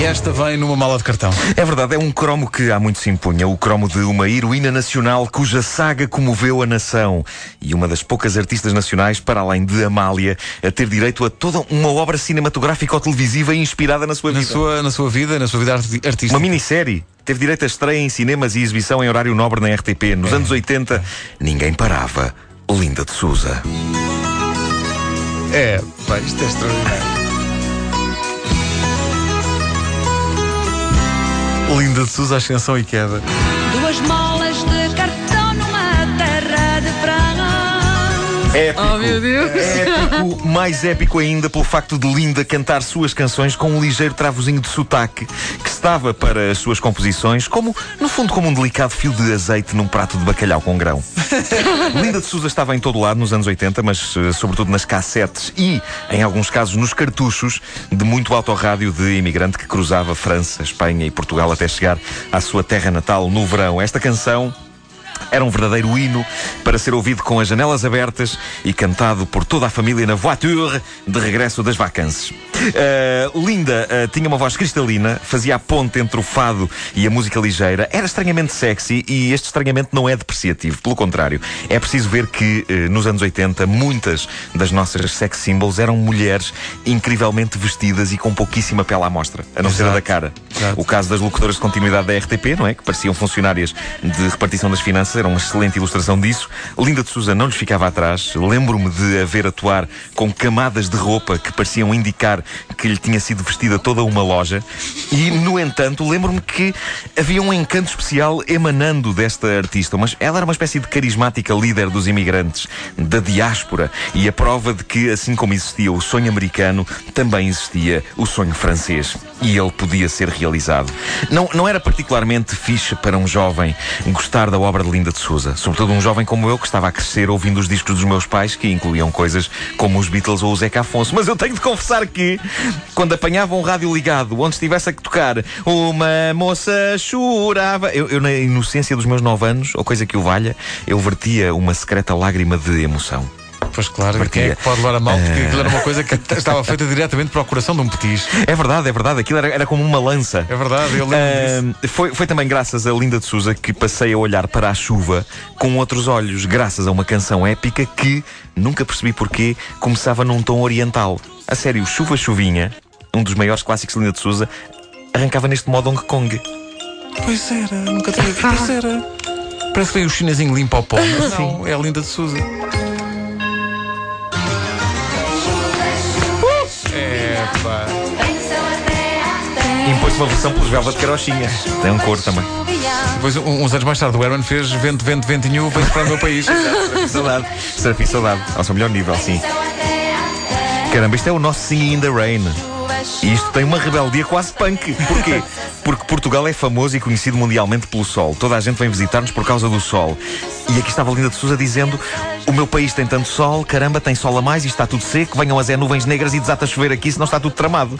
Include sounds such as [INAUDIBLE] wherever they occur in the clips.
E esta vem numa mala de cartão. É verdade, é um cromo que há muito se impunha. O cromo de uma heroína nacional cuja saga comoveu a nação. E uma das poucas artistas nacionais, para além de Amália, a ter direito a toda uma obra cinematográfica ou televisiva inspirada na sua Na vida. sua, na sua vida, na sua vida artística. Uma minissérie. Teve direito a estreia em cinemas e exibição em horário nobre na RTP. Nos anos 80, ninguém parava. Linda de Souza. É, pá, isto é extraordinário. Linda de Sousa, ascensão e queda. Épico. Oh, meu Deus. Épico, mais épico ainda pelo facto de Linda cantar suas canções com um ligeiro travozinho de sotaque que estava para as suas composições como, no fundo, como um delicado fio de azeite num prato de bacalhau com grão. [LAUGHS] Linda de Souza estava em todo lado nos anos 80, mas eh, sobretudo nas cassetes e, em alguns casos, nos cartuchos de muito autorrádio de imigrante que cruzava França, Espanha e Portugal até chegar à sua terra natal no verão. Esta canção era um verdadeiro hino para ser ouvido com as janelas abertas e cantado por toda a família na voiture de regresso das vacances. Uh, Linda uh, tinha uma voz cristalina, fazia a ponte entre o fado e a música ligeira, era estranhamente sexy e este estranhamento não é depreciativo, pelo contrário. É preciso ver que uh, nos anos 80 muitas das nossas sex symbols eram mulheres incrivelmente vestidas e com pouquíssima pele à mostra, a não ser a Exato. da cara. Exato. O caso das locutoras de continuidade da RTP, não é? Que pareciam funcionárias de repartição das finanças, era uma excelente ilustração disso. Linda de Souza não lhes ficava atrás. Lembro-me de a ver atuar com camadas de roupa que pareciam indicar que lhe tinha sido vestida toda uma loja. E, no entanto, lembro-me que havia um encanto especial emanando desta artista. Mas ela era uma espécie de carismática líder dos imigrantes, da diáspora. E a prova de que, assim como existia o sonho americano, também existia o sonho francês. E ele podia ser realizado. Não, não era particularmente fixe para um jovem gostar da obra de Linda de Souza. Sobretudo um jovem como eu, que estava a crescer ouvindo os discos dos meus pais, que incluíam coisas como os Beatles ou o Zeca Afonso. Mas eu tenho de confessar que, quando apanhava um rádio ligado, onde estivesse a tocar uma moça chorava, eu, eu na inocência dos meus nove anos, ou coisa que o valha, eu vertia uma secreta lágrima de emoção. Pois claro, Partilha. quem é que pode levar a mal? Porque aquilo era uma coisa que [LAUGHS] estava feita diretamente para o coração de um petis. É verdade, é verdade. Aquilo era, era como uma lança. É verdade, eu lembro. Ah, foi, foi também graças a Linda de Souza que passei a olhar para a chuva com outros olhos, graças a uma canção épica que, nunca percebi porquê, começava num tom oriental. A sério, Chuva Chuvinha, um dos maiores clássicos de Linda de Souza, arrancava neste modo Hong Kong. Pois era, nunca tinha visto. Pois era. Parece que veio o chinesinho limpo ao pó. [LAUGHS] Não, é a linda de Souza. Uma versão pelos Velvet Carochinha. Tem um cor também. Depois, um- uns anos mais tarde, o Herman fez Vento, Vento, Ventinho, vem para o meu país. [LAUGHS] Saudade. Serafim Saudade. Ao seu melhor nível, sim. Caramba, isto é o nosso Singing in the Rain. E isto tem uma rebeldia quase punk. Porquê? [LAUGHS] Porque Portugal é famoso e conhecido mundialmente pelo sol. Toda a gente vem visitar-nos por causa do sol. E aqui estava Linda de Souza dizendo: O meu país tem tanto sol, caramba, tem sol a mais e está tudo seco. Venham as é nuvens negras e desata a chover aqui, senão está tudo tramado.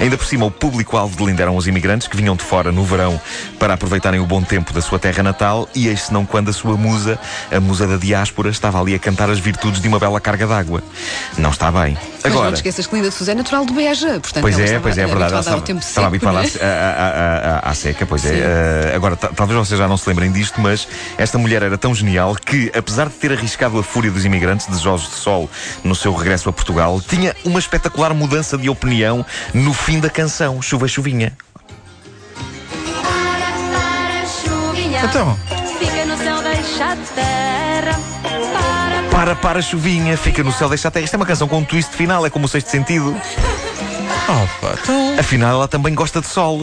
Ainda por cima, o público-alvo de Linda eram os imigrantes que vinham de fora no verão para aproveitarem o bom tempo da sua terra natal e eis não quando a sua musa, a musa da diáspora, estava ali a cantar as virtudes de uma bela carga d'água. Não está bem. Mas não Agora, te esqueças que Linda Sousa é natural de Beja. Portanto, Pois é, pois é, é verdade. Ela estava, tempo estava habituada é? à, seca, pois é. Eh, agora, ta- talvez vocês já não se lembrem disto, mas esta mulher era tão genial que, apesar de ter arriscado a fúria dos imigrantes desejosos de sol no seu regresso a Portugal, tinha uma espetacular mudança de opinião no fim da canção, Chuva Chuvinha. Então, Fica no céu, deixa a terra. Para, Para, para, chuvinha, fica no céu, deixa a terra. Isto é uma canção com um twist final, é como o sexto sentido. [LAUGHS] opa, então. Afinal, ela também gosta de sol.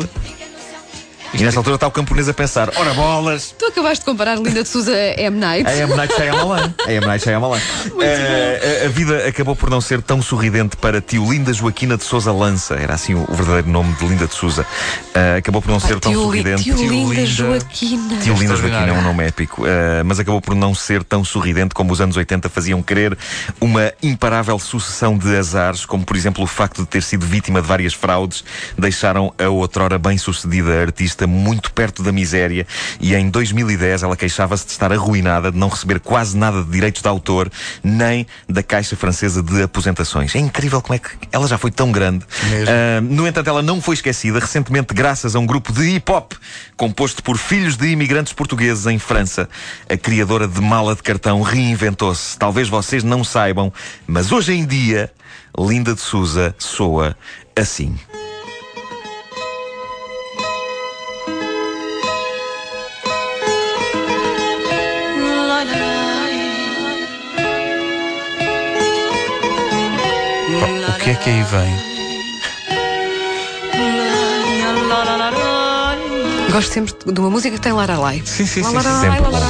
E nesta altura está o camponês a pensar: ora bolas! Tu acabaste de comparar Linda de Souza a M. Night. A M. Night Shyamalan. A M. Night Shyamalan. [LAUGHS] Eh, a, a vida acabou por não ser tão sorridente para tio Linda Joaquina de Souza Lança. Era assim o, o verdadeiro nome de Linda de Souza. Eh, acabou por não ser tão tio, sorridente. tio Linda Linda. Joaquina. Tio Linda. Joaquina é um nome épico, eh, mas acabou por não ser tão sorridente como os anos 80 faziam crer. Uma imparável sucessão de azares, como por exemplo o facto de ter sido vítima de várias fraudes, deixaram a outrora bem-sucedida artista muito perto da miséria e em 2010 ela queixava-se de estar arruinada, de não receber quase nada de direitos de autor, nem da Caixa Francesa de Aposentações. É incrível como é que ela já foi tão grande. Ah, no entanto, ela não foi esquecida, recentemente, graças a um grupo de hip hop composto por filhos de imigrantes portugueses em França. A criadora de mala de cartão reinventou-se. Talvez vocês não saibam, mas hoje em dia, Linda de Souza soa assim. Que é que aí vem? Gosto sempre de uma música que tem Lara Lai. Sim, sim, sim, sim, sempre. Lai.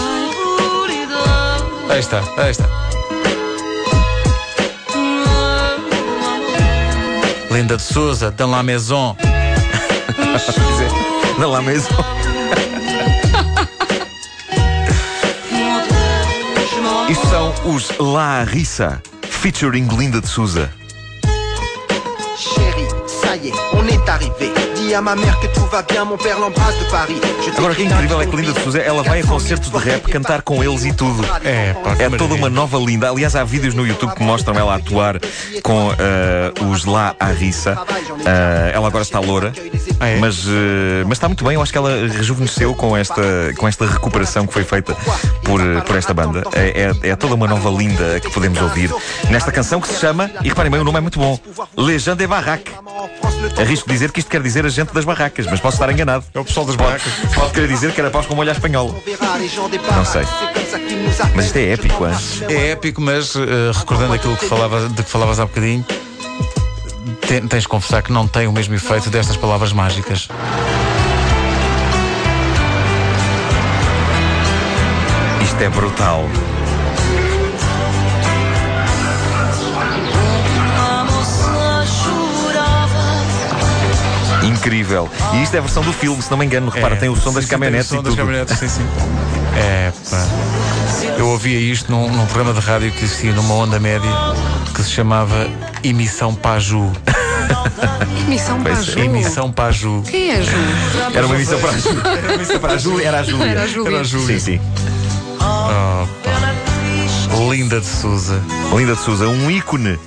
Aí está, aí está. Linda de Souza, dans la maison. Dizer, Não lá mesmo. Isto são os La Rissa, featuring Linda de Souza. Ça y est, on est arrivé. Dis à ma mère que tout va bien, mon père l'embrasse de Paris. Je Agora, o que é incrível é que Linda de. Souza ela vai a concertos de rap cantar com eles e tudo. É, pá, É toda uma nova linda. Aliás, há vídeos no YouTube que mostram ela a atuar com eh, os La Arissa. Eh, ela agora está loura, Ah, é? mas, eh, mas está muito bem. Eu acho que ela rejuvenesceu com esta, com esta recuperação que foi feita por, por esta banda. É, é, é toda uma nova linda que podemos ouvir nesta canção que se chama, e reparem bem, o nome é muito bom: Legende de Barraque. Arrisco dizer que isto quer dizer a gente das barracas, mas posso estar enganado. É o pessoal das barracas. pode querer dizer que era paus com molho à espanhola. Não sei. Mas isto é épico, hein? É épico, mas eh, recordando aquilo que falava, de que falavas há bocadinho, te- tens de confessar que não tem o mesmo efeito destas palavras mágicas. Isto é brutal. Incrível. E isto é a versão do filme, se não me engano. Repara, É, tem o som sim, das sim, tem o caminhonetes som e das tudo. caminhonetes, sim, sim. [LAUGHS] É, pá. Eu ouvia isto num, num programa de rádio que existia numa onda média que se chamava Emissão Paju. [LAUGHS] Emissão Pois é. Ju. Emissão Paju. Quem é Ju? Era uma emissão para a Júlia. Era uma emissão para a Júlia. Era a Júlia. Era a Júlia. Era a Júlia. Sim, sim. Oh, pá. Linda de Souza. Linda de Souza, um ícone.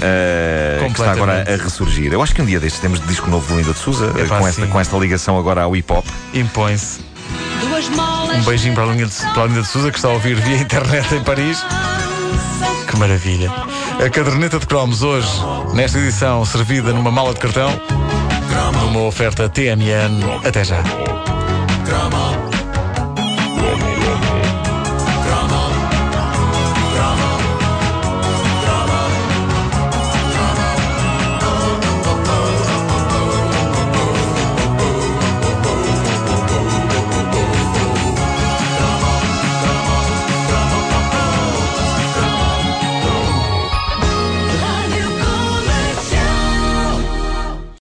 Eh, que está agora a ressurgir. Eu acho que um dia destes temos de disco novo de Linda de Souza, Epá, com, esta, com esta ligação agora ao hip hop. Impõe-se. Um beijinho para a, Linda de, para a Linda de Souza que está a ouvir via internet em Paris. Que maravilha. A caderneta de cromos hoje, nesta edição, servida numa mala de cartão, numa oferta TMN. Até já.